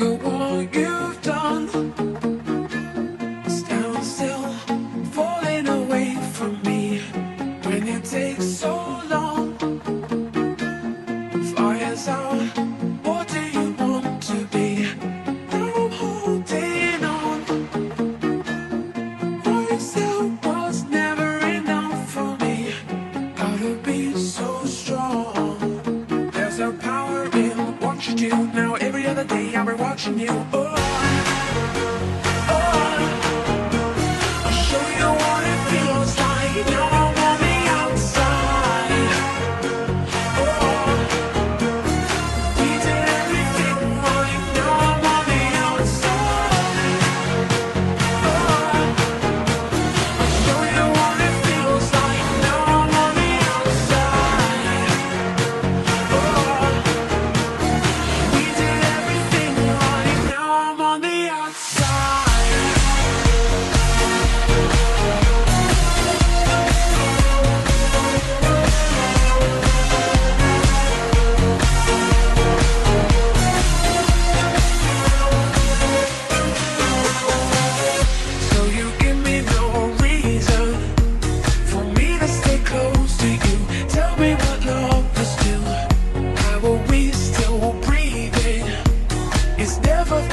Look at you've done. Stand still, falling away from me. When it takes so long, fires out. What do you want to be? Now I'm holding on. What you said was never enough for me. Gotta be so strong. There's a power in watching you. Now every other day i'll be watching you. Oh.